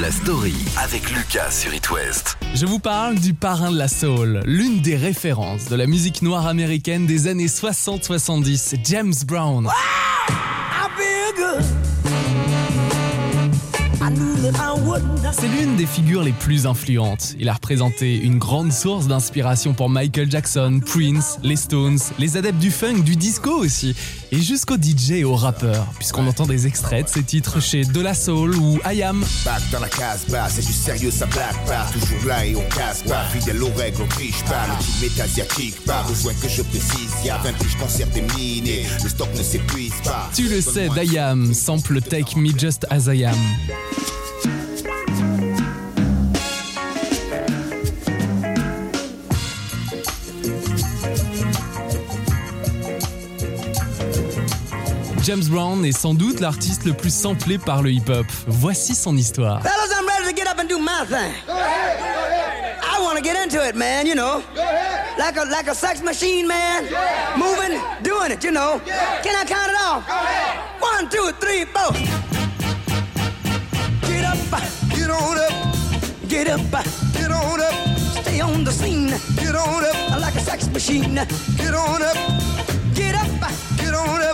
La story avec Lucas sur It West. Je vous parle du parrain de la soul, l'une des références de la musique noire américaine des années 60-70, James Brown. C'est l'une des figures les plus influentes. Il a représenté une grande source d'inspiration pour Michael Jackson, Prince, les Stones, les adeptes du funk, du disco aussi, et jusqu'aux DJ et aux rappeurs, puisqu'on entend des extraits de ses titres chez De La Soul ou I Am. Back dans la case c'est du sérieux, ça blague pas. Toujours là et on casse pas. Fidèle aux règles, on triche pas. Le team est asiatique, pas besoin que je précise. Y'a 20 piges concert terminé, le stock ne s'épuise pas. Tu le sais, d'I Am, sample Take Me Just As I Am. James Brown est sans doute l'artiste le plus samplé par le hip-hop. Voici son histoire. Fellas, I'm ready to get up and do my thing. I want to get into it, man, you know. Like a like a sex machine, man. Moving, doing it, you know. Can I count it off? One, two, three, four. Get up, get on up. Get up, get on up. Stay on the scene. Get on up. Like a sex machine. Get on up. Get up, get on up.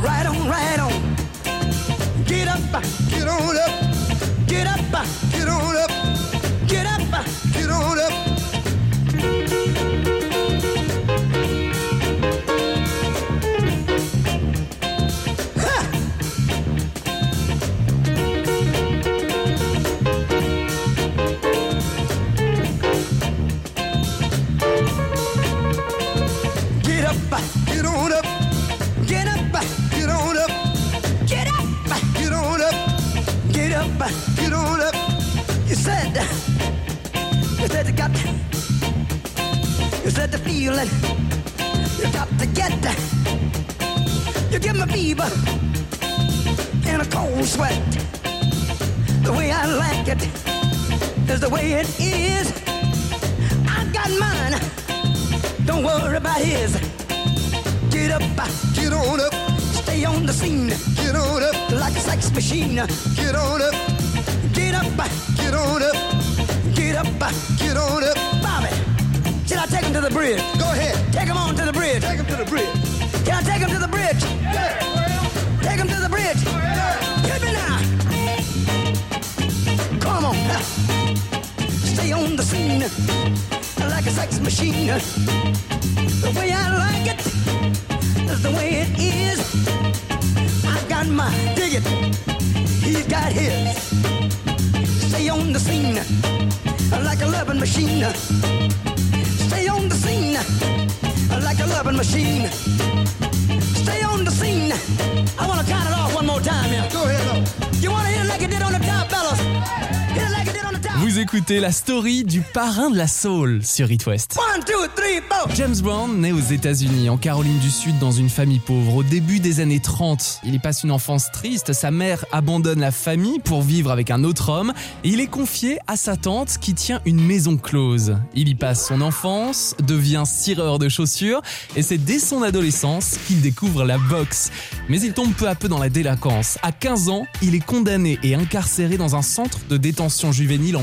Right on, right on. Get up, uh, get on up. Get up, uh, get on up. Get up, uh, get on up. Feeling. You got to get, that. you give me fever and a cold sweat. The way I like it is the way it is. I got mine. Don't worry about his. Get up, get on up. Stay on the scene. Get on up. Like a sex machine. Get on up. Get up, get on up. Get up, get on up. Bobby, should I take him to the bridge? Go ahead. Take him on to the bridge. Take him to the bridge. Can I take him to the bridge? Yeah. Take him to the bridge. Oh, Hit me now. Come on. Stay on the scene like a sex machine. The way I like it is the way it is. I got my dig it. He's got his. Stay on the scene like a loving machine. Scene like a loving machine. Stay on the scene. I want to count it off one more time here. Go ahead. You écoutez la story du parrain de la soul sur It West. One, two, three, four. James Brown naît aux États-Unis, en Caroline du Sud, dans une famille pauvre. Au début des années 30, il y passe une enfance triste. Sa mère abandonne la famille pour vivre avec un autre homme et il est confié à sa tante qui tient une maison close. Il y passe son enfance, devient cireur de chaussures et c'est dès son adolescence qu'il découvre la boxe. Mais il tombe peu à peu dans la délinquance. À 15 ans, il est condamné et incarcéré dans un centre de détention juvénile en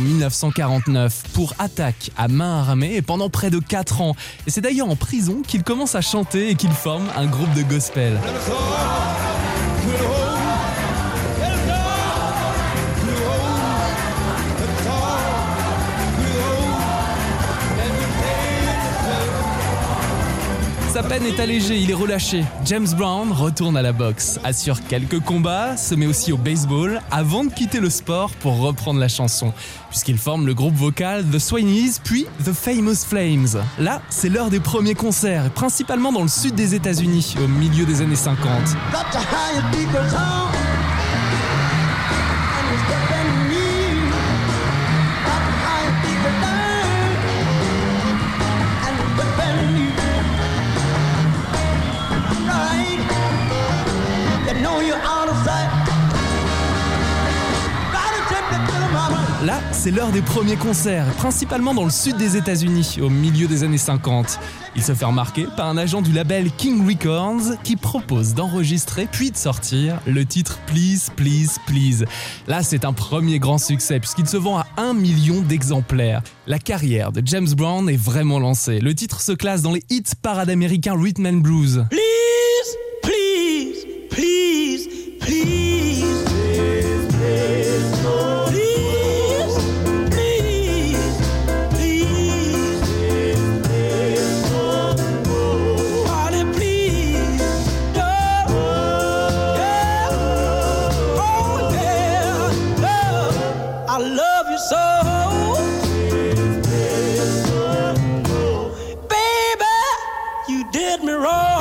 1949 pour attaque à main armée pendant près de 4 ans. Et c'est d'ailleurs en prison qu'il commence à chanter et qu'il forme un groupe de gospel. Sa peine est allégée, il est relâché. James Brown retourne à la boxe, assure quelques combats, se met aussi au baseball avant de quitter le sport pour reprendre la chanson, puisqu'il forme le groupe vocal The Swanies puis The Famous Flames. Là, c'est l'heure des premiers concerts, principalement dans le sud des États-Unis, au milieu des années 50. C'est l'heure des premiers concerts, principalement dans le sud des États-Unis, au milieu des années 50. Il se fait remarquer par un agent du label King Records qui propose d'enregistrer puis de sortir le titre Please, Please, Please. Là, c'est un premier grand succès puisqu'il se vend à un million d'exemplaires. La carrière de James Brown est vraiment lancée. Le titre se classe dans les hits parades américains Rhythm and Blues. Let me roll.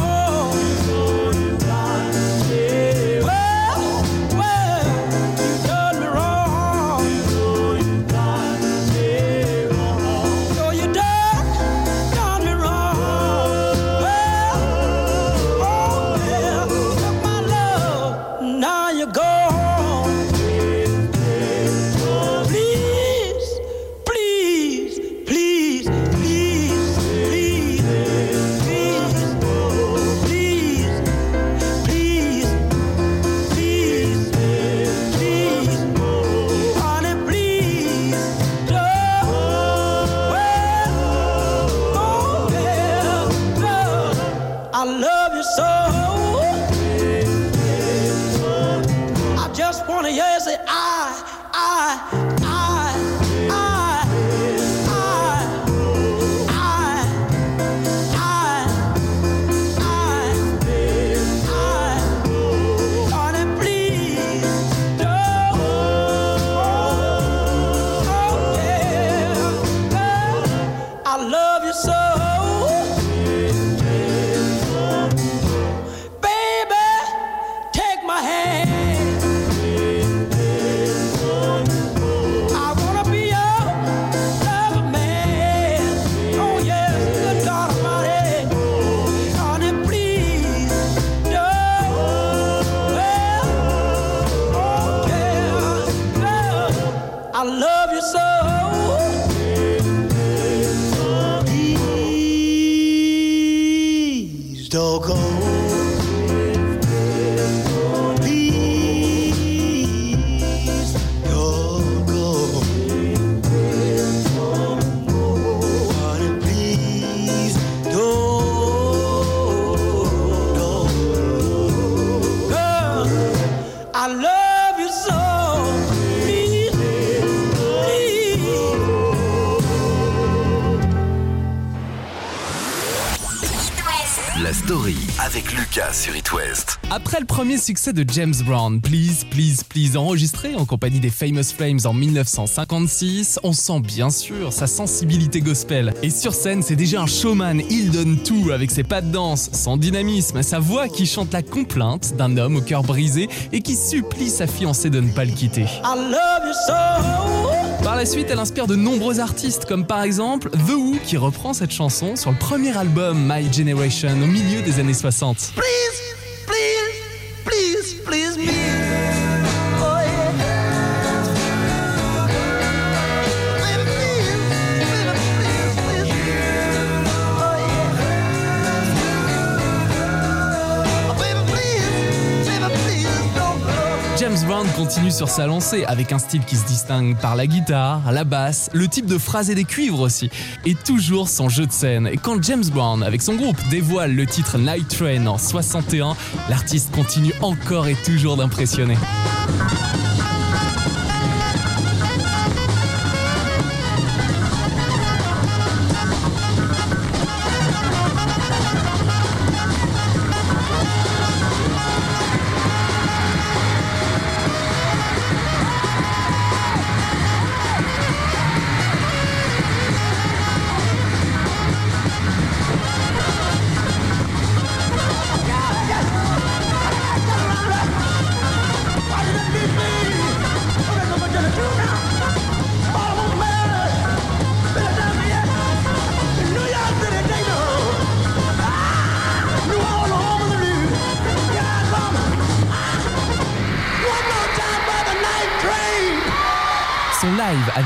I love you so. Avec Lucas sur It West. Après le premier succès de James Brown, Please, Please, Please, enregistré en compagnie des Famous Flames en 1956, on sent bien sûr sa sensibilité gospel. Et sur scène, c'est déjà un showman, il donne tout avec ses pas de danse, son dynamisme, sa voix qui chante la complainte d'un homme au cœur brisé et qui supplie sa fiancée de ne pas le quitter. I love you so. Par la suite, elle inspire de nombreux artistes, comme par exemple The Who, qui reprend cette chanson sur le premier album My Generation au milieu des années 60. Please, please, continue sur sa lancée avec un style qui se distingue par la guitare, la basse, le type de phrase et des cuivres aussi, et toujours son jeu de scène. Et quand James Brown, avec son groupe, dévoile le titre Night Train en 61, l'artiste continue encore et toujours d'impressionner.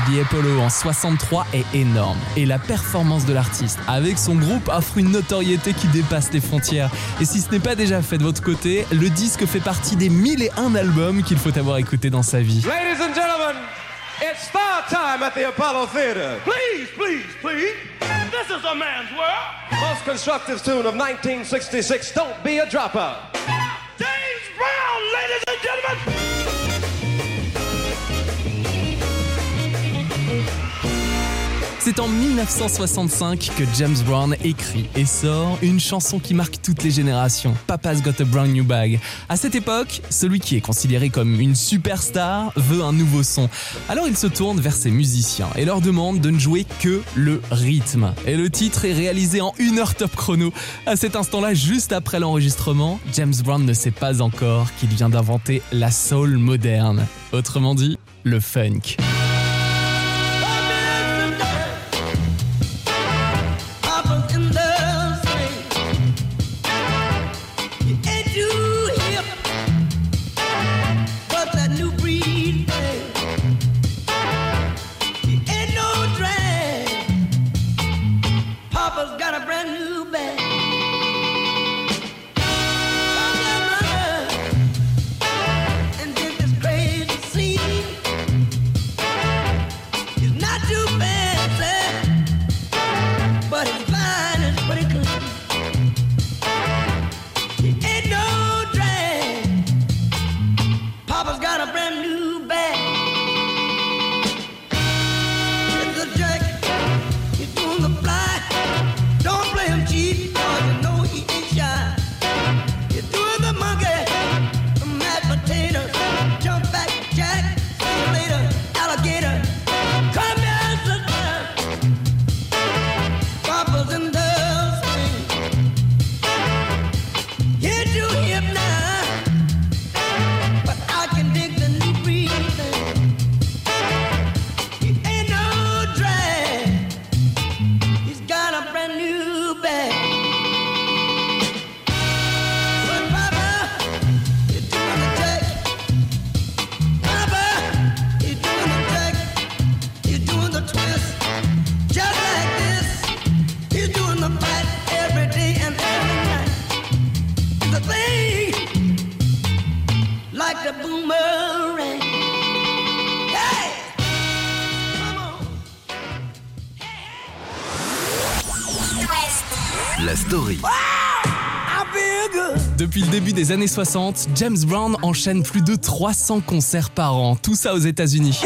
The Apollo en 63 est énorme et la performance de l'artiste avec son groupe offre une notoriété qui dépasse les frontières. Et si ce n'est pas déjà fait de votre côté, le disque fait partie des mille et un albums qu'il faut avoir écouté dans sa vie. Ladies and gentlemen, it's star time at the Apollo Theater. Please, please, please. This is a man's world. Most constructive tune of 1966, Don't Be a Dropper. C'est en 1965 que James Brown écrit et sort une chanson qui marque toutes les générations, Papa's Got a Brand New Bag. À cette époque, celui qui est considéré comme une superstar veut un nouveau son. Alors il se tourne vers ses musiciens et leur demande de ne jouer que le rythme. Et le titre est réalisé en une heure top chrono. À cet instant-là, juste après l'enregistrement, James Brown ne sait pas encore qu'il vient d'inventer la soul moderne. Autrement dit, le funk. Depuis le début des années 60, James Brown enchaîne plus de 300 concerts par an, tout ça aux États-Unis.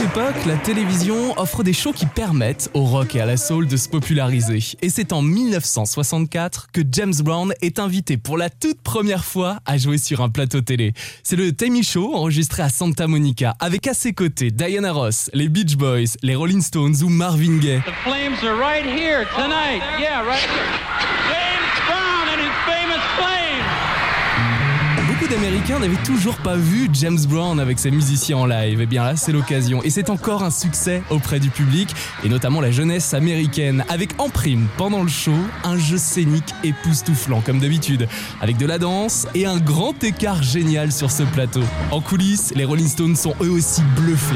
Cette époque, la télévision offre des shows qui permettent au rock et à la soul de se populariser. Et c'est en 1964 que James Brown est invité pour la toute première fois à jouer sur un plateau télé. C'est le Tammy Show enregistré à Santa Monica avec à ses côtés Diana Ross, les Beach Boys, les Rolling Stones ou Marvin Gaye. The flames are right here tonight. Yeah, right here. James Brown and his famous. D'Américains n'avaient toujours pas vu James Brown avec ses musiciens en live. Et bien là, c'est l'occasion. Et c'est encore un succès auprès du public, et notamment la jeunesse américaine, avec en prime, pendant le show, un jeu scénique époustouflant, comme d'habitude, avec de la danse et un grand écart génial sur ce plateau. En coulisses, les Rolling Stones sont eux aussi bluffés.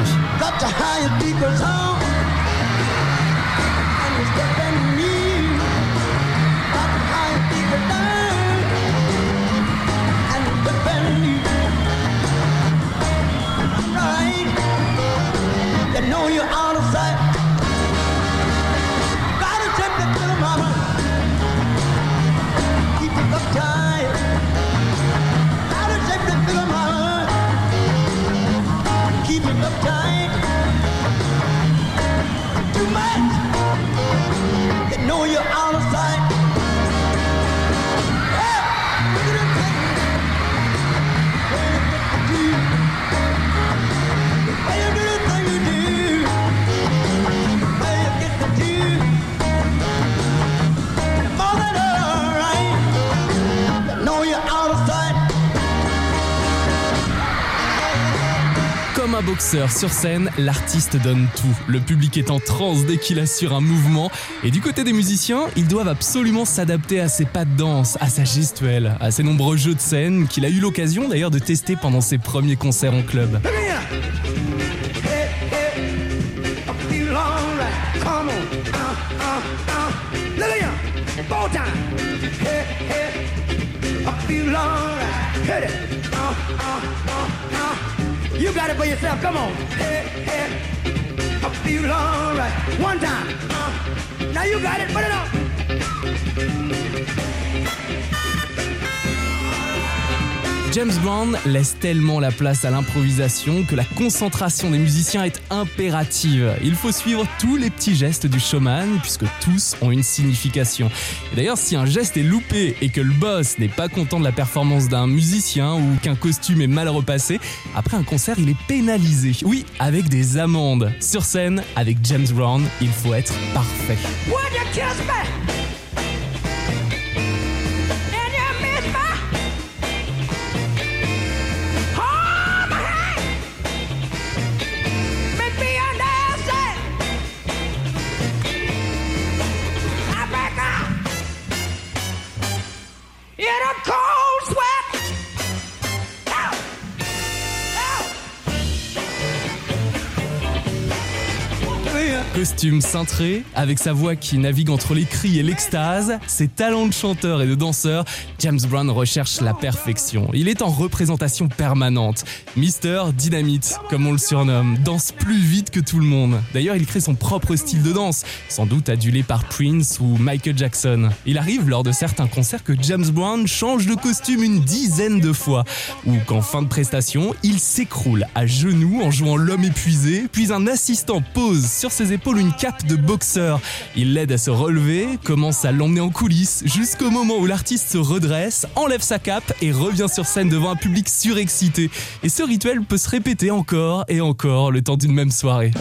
Sur scène, l'artiste donne tout. Le public est en transe dès qu'il assure un mouvement. Et du côté des musiciens, ils doivent absolument s'adapter à ses pas de danse, à sa gestuelle, à ses nombreux jeux de scène qu'il a eu l'occasion d'ailleurs de tester pendant ses premiers concerts en club. Got it for yourself. Come on. Hey, hey. I feel alright. One time. Uh, now you got it. Put it up. James Brown laisse tellement la place à l'improvisation que la concentration des musiciens est impérative. Il faut suivre tous les petits gestes du showman puisque tous ont une signification. Et d'ailleurs, si un geste est loupé et que le boss n'est pas content de la performance d'un musicien ou qu'un costume est mal repassé, après un concert, il est pénalisé. Oui, avec des amendes. Sur scène, avec James Brown, il faut être parfait. Costume cintré, avec sa voix qui navigue entre les cris et l'extase, ses talents de chanteur et de danseur, James Brown recherche la perfection. Il est en représentation permanente. Mister Dynamite, comme on le surnomme, danse plus vite que tout le monde. D'ailleurs, il crée son propre style de danse, sans doute adulé par Prince ou Michael Jackson. Il arrive lors de certains concerts que James Brown change de costume une dizaine de fois, ou qu'en fin de prestation, il s'écroule à genoux en jouant l'homme épuisé, puis un assistant pose sur ses épaules une cape de boxeur. Il l'aide à se relever, commence à l'emmener en coulisses, jusqu'au moment où l'artiste se redresse, enlève sa cape et revient sur scène devant un public surexcité. Et ce rituel peut se répéter encore et encore le temps d'une même soirée.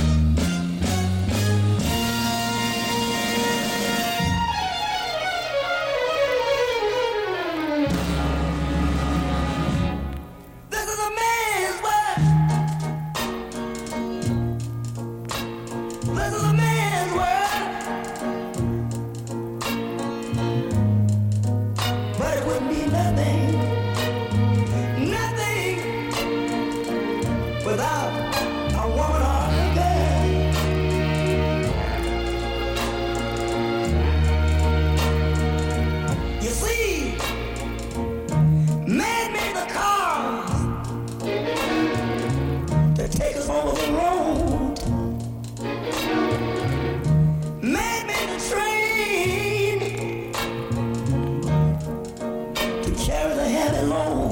alone.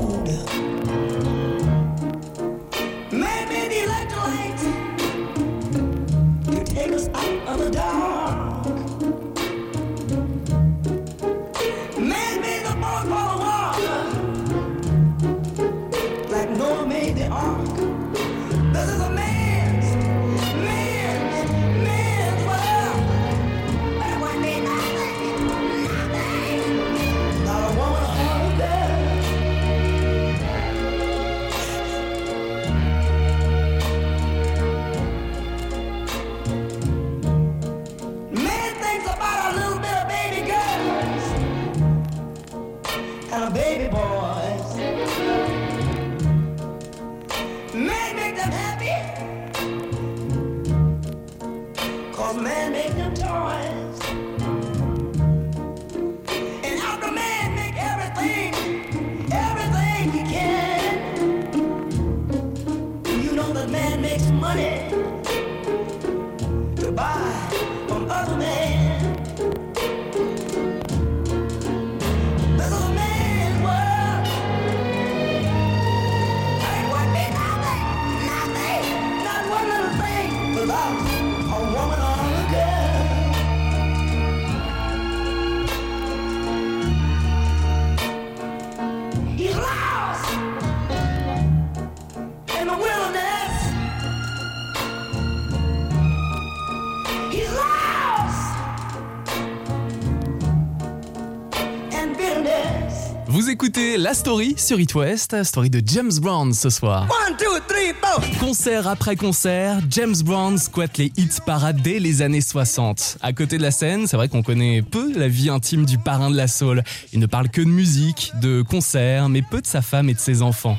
Story sur It West, story de James Brown ce soir. One, two, three, four. Concert après concert, James Brown squatte les hits parades dès les années 60. À côté de la scène, c'est vrai qu'on connaît peu la vie intime du parrain de la soul. Il ne parle que de musique, de concerts, mais peu de sa femme et de ses enfants.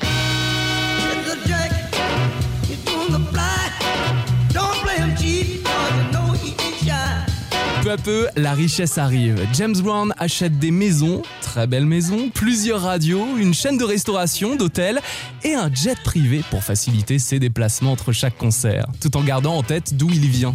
Peu, la richesse arrive. James Brown achète des maisons, très belles maisons, plusieurs radios, une chaîne de restauration, d'hôtels et un jet privé pour faciliter ses déplacements entre chaque concert, tout en gardant en tête d'où il vient.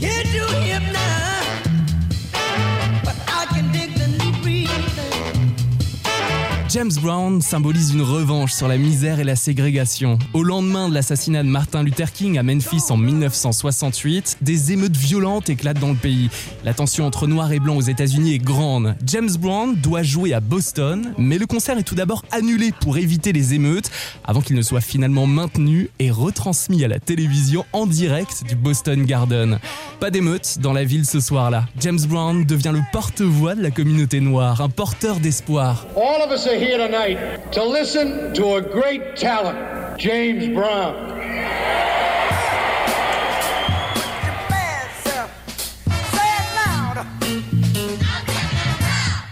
James Brown symbolise une revanche sur la misère et la ségrégation. Au lendemain de l'assassinat de Martin Luther King à Memphis en 1968, des émeutes violentes éclatent dans le pays. La tension entre noirs et blancs aux États-Unis est grande. James Brown doit jouer à Boston, mais le concert est tout d'abord annulé pour éviter les émeutes, avant qu'il ne soit finalement maintenu et retransmis à la télévision en direct du Boston Garden. Pas d'émeutes dans la ville ce soir-là. James Brown devient le porte-voix de la communauté noire, un porteur d'espoir.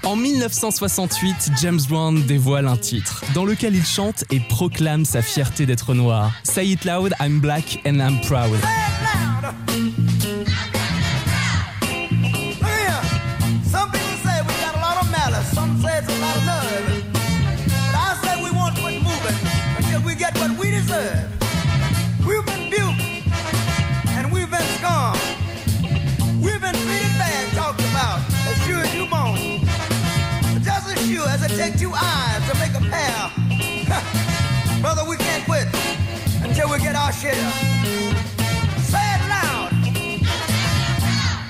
En 1968, James Brown dévoile un titre dans lequel il chante et proclame sa fierté d'être noir. Say it loud, I'm black and I'm proud.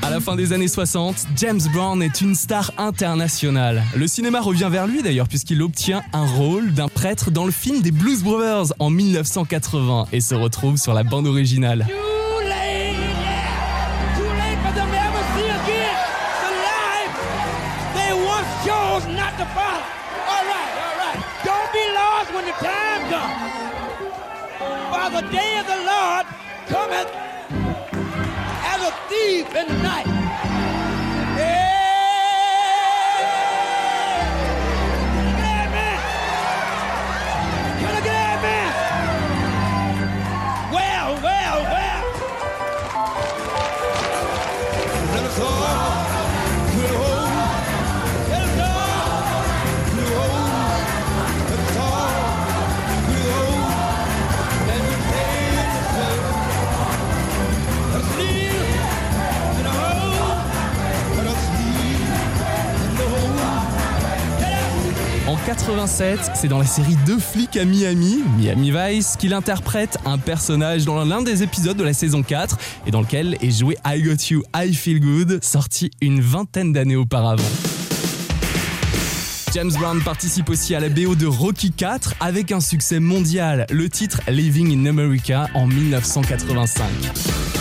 À la fin des années 60, James Brown est une star internationale. Le cinéma revient vers lui d'ailleurs puisqu'il obtient un rôle d'un prêtre dans le film des Blues Brothers en 1980 et se retrouve sur la bande originale. The day of the Lord cometh as a thief in the night. 87, c'est dans la série Deux flics à Miami, Miami Vice, qu'il interprète un personnage dans l'un des épisodes de la saison 4 et dans lequel est joué I Got You, I Feel Good, sorti une vingtaine d'années auparavant. James Brown participe aussi à la BO de Rocky 4 avec un succès mondial, le titre Living in America en 1985.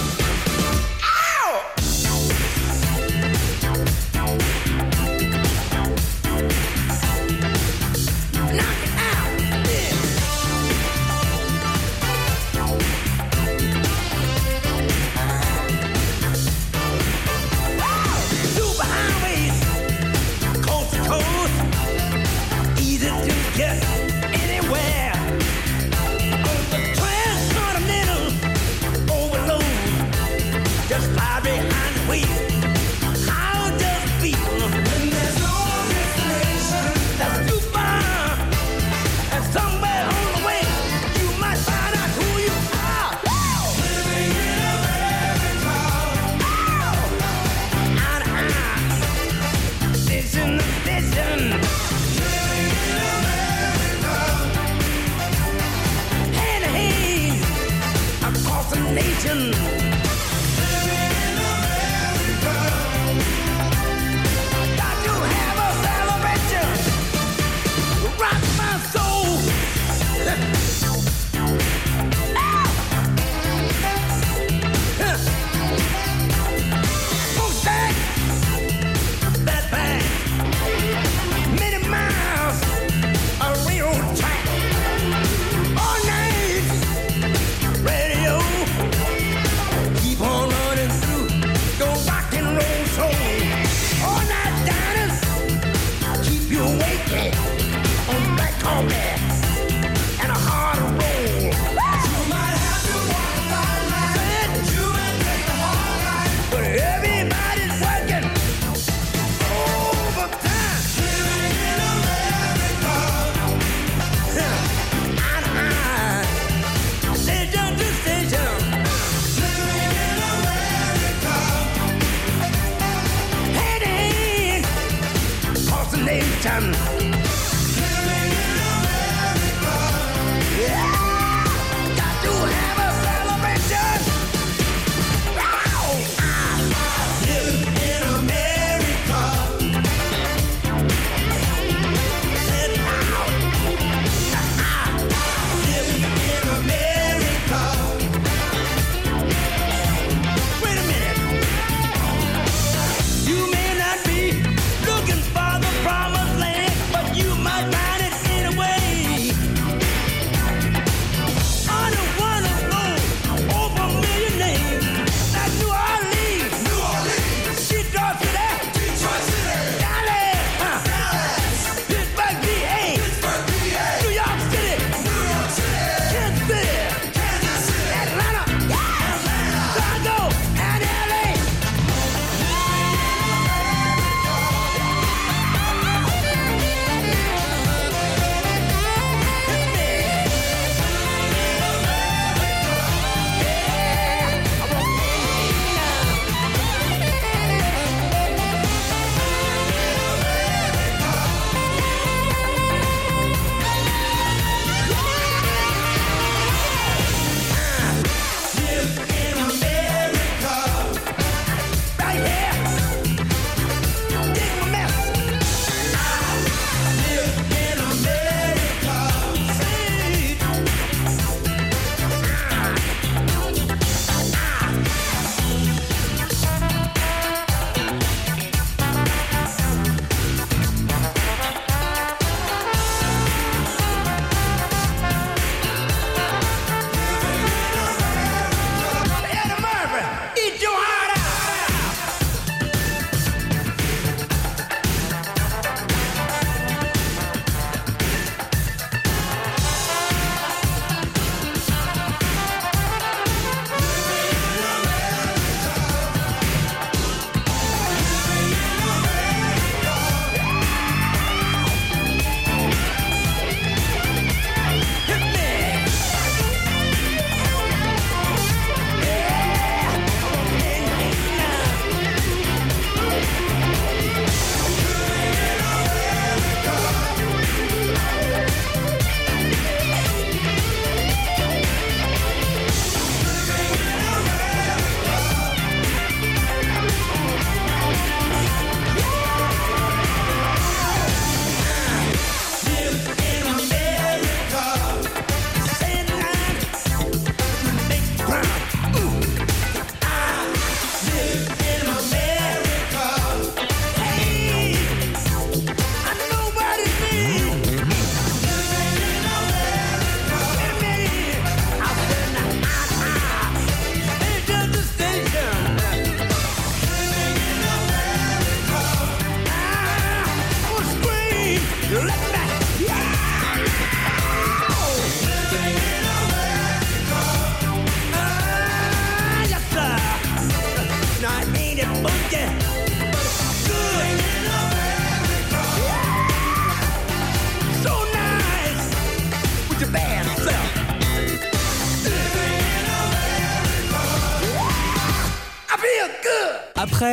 One.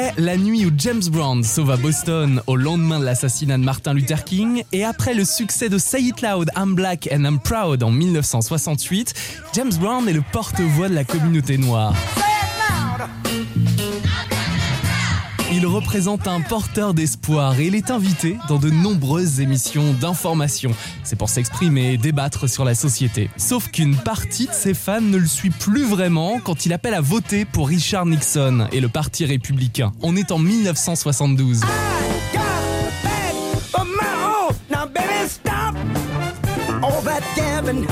Après la nuit où James Brown sauva Boston au lendemain de l'assassinat de Martin Luther King et après le succès de Say It Loud, I'm Black and I'm Proud en 1968, James Brown est le porte-voix de la communauté noire. Il représente un porteur d'espoir et il est invité dans de nombreuses émissions d'information. C'est pour s'exprimer et débattre sur la société. Sauf qu'une partie de ses fans ne le suit plus vraiment quand il appelle à voter pour Richard Nixon et le Parti républicain. On est en 1972. got a bag of my own. Now, baby, stop all that gabbing.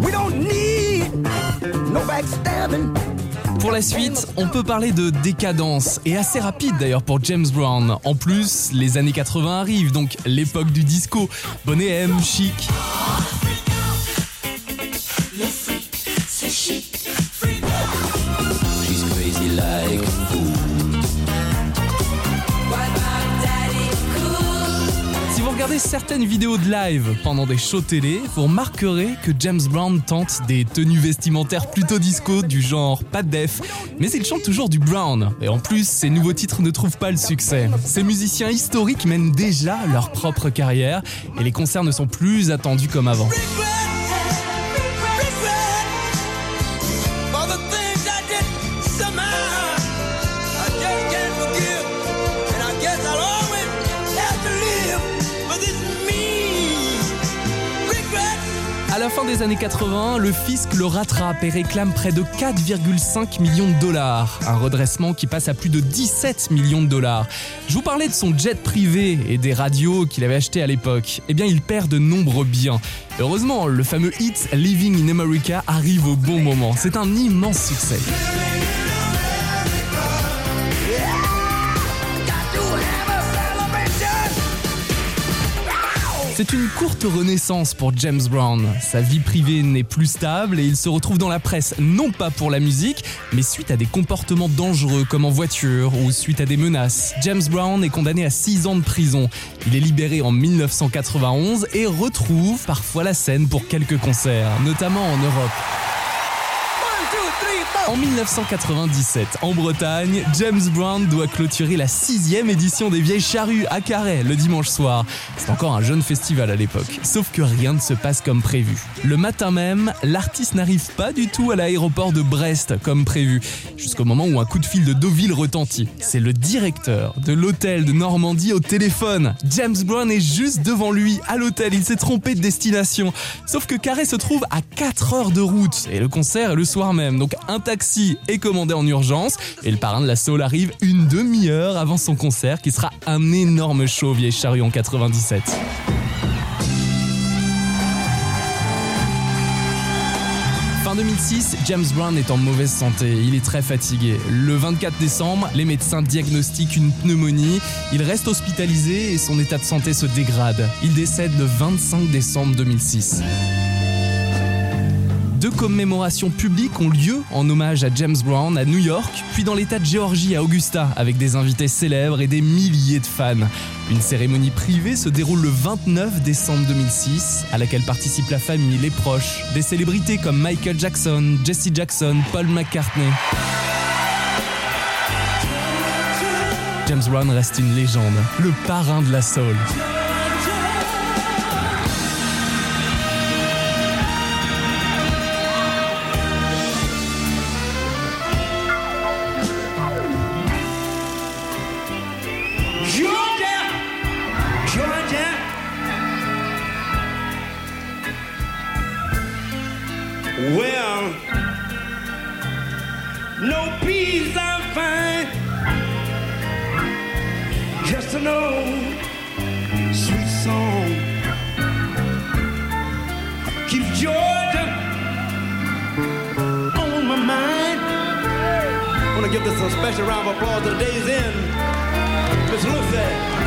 We don't need no backstabbing. Pour la suite, on peut parler de décadence, et assez rapide d'ailleurs pour James Brown. En plus, les années 80 arrivent, donc l'époque du disco. Bonnet M, chic. Regardez certaines vidéos de live pendant des shows télé, vous remarquerez que James Brown tente des tenues vestimentaires plutôt disco du genre pas de def, mais il chante toujours du Brown. Et en plus, ses nouveaux titres ne trouvent pas le succès. Ces musiciens historiques mènent déjà leur propre carrière et les concerts ne sont plus attendus comme avant. Des années 80, le fisc le rattrape et réclame près de 4,5 millions de dollars. Un redressement qui passe à plus de 17 millions de dollars. Je vous parlais de son jet privé et des radios qu'il avait acheté à l'époque. Eh bien, il perd de nombreux biens. Heureusement, le fameux hit Living in America arrive au bon moment. C'est un immense succès. C'est une courte renaissance pour James Brown. Sa vie privée n'est plus stable et il se retrouve dans la presse non pas pour la musique, mais suite à des comportements dangereux comme en voiture ou suite à des menaces. James Brown est condamné à 6 ans de prison. Il est libéré en 1991 et retrouve parfois la scène pour quelques concerts, notamment en Europe. En 1997, en Bretagne, James Brown doit clôturer la sixième édition des Vieilles Charrues à Carhaix le dimanche soir. C'est encore un jeune festival à l'époque, sauf que rien ne se passe comme prévu. Le matin même, l'artiste n'arrive pas du tout à l'aéroport de Brest comme prévu, jusqu'au moment où un coup de fil de Deauville retentit. C'est le directeur de l'hôtel de Normandie au téléphone. James Brown est juste devant lui à l'hôtel, il s'est trompé de destination. Sauf que Carhaix se trouve à 4 heures de route et le concert est le soir même. Donc un taxi est commandé en urgence et le parrain de la Soul arrive une demi-heure avant son concert qui sera un énorme show vieille charrue en 97. Fin 2006, James Brown est en mauvaise santé, il est très fatigué. Le 24 décembre, les médecins diagnostiquent une pneumonie, il reste hospitalisé et son état de santé se dégrade. Il décède le 25 décembre 2006. Deux commémorations publiques ont lieu en hommage à James Brown à New York, puis dans l'état de Géorgie à Augusta, avec des invités célèbres et des milliers de fans. Une cérémonie privée se déroule le 29 décembre 2006, à laquelle participent la famille, les proches, des célébrités comme Michael Jackson, Jesse Jackson, Paul McCartney. James Brown reste une légende, le parrain de la soul. An old sweet song. Keeps Georgia on my mind. I want to give this a special round of applause to the day's end. Miss Lucy.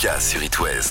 Lucas sur It West.